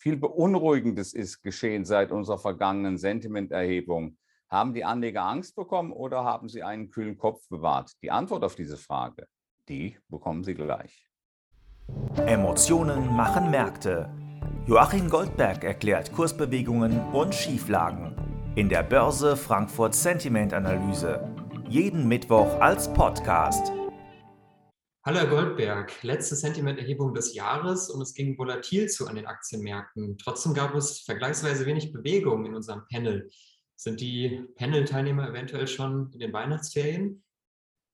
Viel Beunruhigendes ist geschehen seit unserer vergangenen Sentimenterhebung. Haben die Anleger Angst bekommen oder haben sie einen kühlen Kopf bewahrt? Die Antwort auf diese Frage, die bekommen Sie gleich. Emotionen machen Märkte. Joachim Goldberg erklärt Kursbewegungen und Schieflagen in der Börse Frankfurt Sentiment Analyse. Jeden Mittwoch als Podcast. Hallo Herr Goldberg, letzte Sentimenterhebung des Jahres und es ging volatil zu an den Aktienmärkten. Trotzdem gab es vergleichsweise wenig Bewegung in unserem Panel. Sind die Panel-Teilnehmer eventuell schon in den Weihnachtsferien?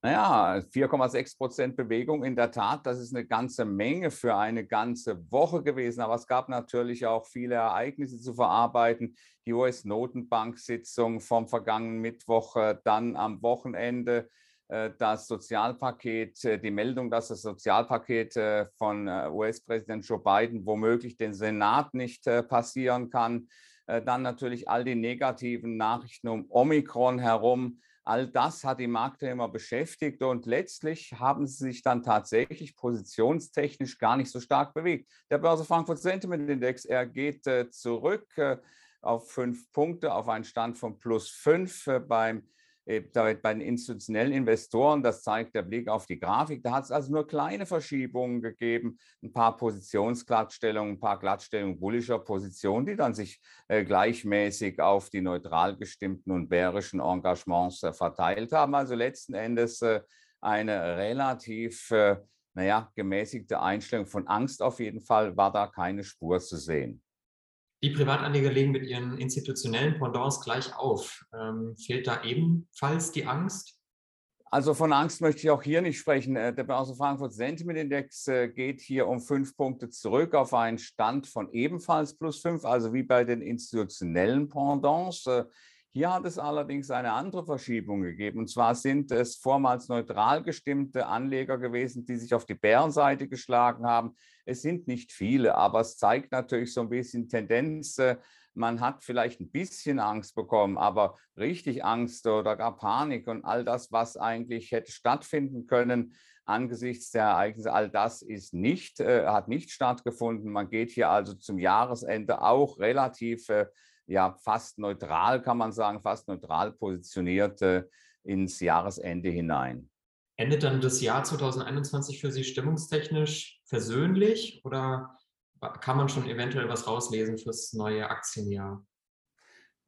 Naja, 4,6 Prozent Bewegung in der Tat, das ist eine ganze Menge für eine ganze Woche gewesen. Aber es gab natürlich auch viele Ereignisse zu verarbeiten. Die US-Notenbank-Sitzung vom vergangenen Mittwoch, äh, dann am Wochenende das Sozialpaket, äh, die Meldung, dass das Sozialpaket äh, von US-Präsident Joe Biden womöglich den Senat nicht passieren kann. Dann natürlich all die negativen Nachrichten um Omikron herum. All das hat die Marktteilnehmer beschäftigt und letztlich haben sie sich dann tatsächlich positionstechnisch gar nicht so stark bewegt. Der Börse Frankfurt Sentiment Index, er geht zurück auf fünf Punkte, auf einen Stand von plus fünf beim äh, bei den institutionellen Investoren, das zeigt der Blick auf die Grafik, da hat es also nur kleine Verschiebungen gegeben, ein paar Positionsglattstellungen, ein paar Glattstellungen bullischer Positionen, die dann sich äh, gleichmäßig auf die neutral gestimmten und bärischen Engagements äh, verteilt haben. Also letzten Endes eine relativ, naja, gemäßigte Einstellung von Angst auf jeden Fall war da keine Spur zu sehen. Die Privatanleger legen mit ihren institutionellen Pendants gleich auf. Ähm, fehlt da ebenfalls die Angst? Also von Angst möchte ich auch hier nicht sprechen. Äh, der Börse Frankfurt Sentiment Index äh, geht hier um fünf Punkte zurück auf einen Stand von ebenfalls plus fünf, also wie bei den institutionellen Pendants. Hier hat es allerdings eine andere Verschiebung gegeben. Und zwar sind es vormals neutral gestimmte Anleger gewesen, die sich auf die Bärenseite geschlagen haben. Es sind nicht viele, aber es zeigt natürlich so ein bisschen Tendenz. Man hat vielleicht ein bisschen Angst bekommen, aber richtig Angst oder gar Panik und all das, was eigentlich hätte stattfinden können, angesichts der Ereignisse, all das ist nicht, äh, hat nicht stattgefunden. Man geht hier also zum Jahresende auch relativ äh, ja fast neutral, kann man sagen, fast neutral positioniert äh, ins Jahresende hinein. Endet dann das Jahr 2021 für Sie stimmungstechnisch versöhnlich oder kann man schon eventuell was rauslesen fürs neue Aktienjahr?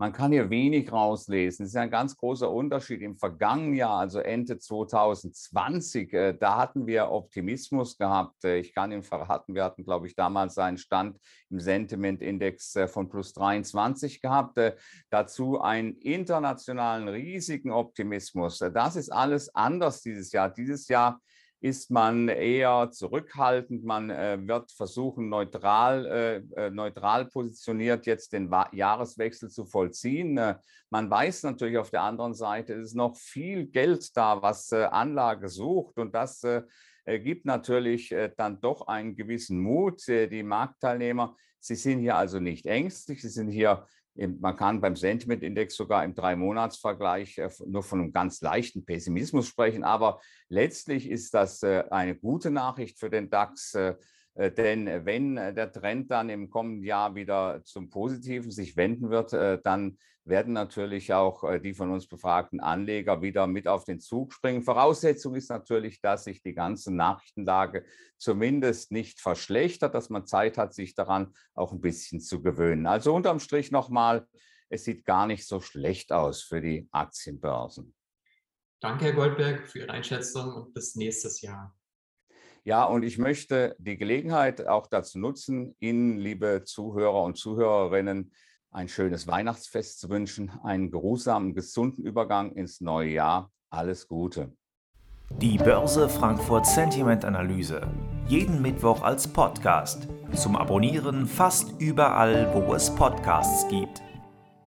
Man kann hier wenig rauslesen. Es ist ein ganz großer Unterschied. Im vergangenen Jahr, also Ende 2020, äh, da hatten wir Optimismus gehabt. Äh, ich kann Ihnen verraten, wir hatten, glaube ich, damals einen Stand im Sentiment-Index äh, von plus 23 gehabt. Dazu einen internationalen riesigen Optimismus. Das ist alles anders dieses Jahr. Dieses Jahr ist man eher zurückhaltend. Man äh, wird versuchen, neutral, äh, äh neutral positioniert jetzt den Wa Jahreswechsel zu vollziehen. Äh, man weiß natürlich auf der anderen Seite, es ist noch viel Geld da, was äh, Anlage sucht. Und das äh, gibt natürlich dann doch einen gewissen Mut. die Marktteilnehmer, sie sind hier also nicht ängstlich, sie sind hier man kann beim Sentiment-Index sogar im Drei-Monats-Vergleich äh, nur von einem ganz leichten Pessimismus sprechen. Aber letztlich ist das äh, eine gute Nachricht für den DAX. Äh, denn äh, wenn äh, der Trend dann im kommenden Jahr wieder zum Positiven sich wenden wird, dann werden natürlich auch die von uns befragten Anleger wieder mit auf den Zug springen. Voraussetzung ist natürlich, dass sich die ganze Nachrichtenlage zumindest nicht verschlechtert, dass man Zeit hat, sich daran auch ein bisschen zu gewöhnen. Also unterm Strich nochmal, es sieht gar nicht so schlecht aus für die Aktienbörsen. Danke, Herr Goldberg, für Ihre Einschätzung und bis nächstes Jahr. Ja, und ich möchte die Gelegenheit auch dazu nutzen, Ihnen, liebe Zuhörer und Zuhörerinnen, ein schönes Weihnachtsfest zu wünschen, einen geruhsamen, gesunden Übergang ins neue Jahr. Alles Gute. Die Börse Frankfurt Sentiment Analyse. Jeden Mittwoch als Podcast. Zum Abonnieren fast überall, wo es Podcasts gibt.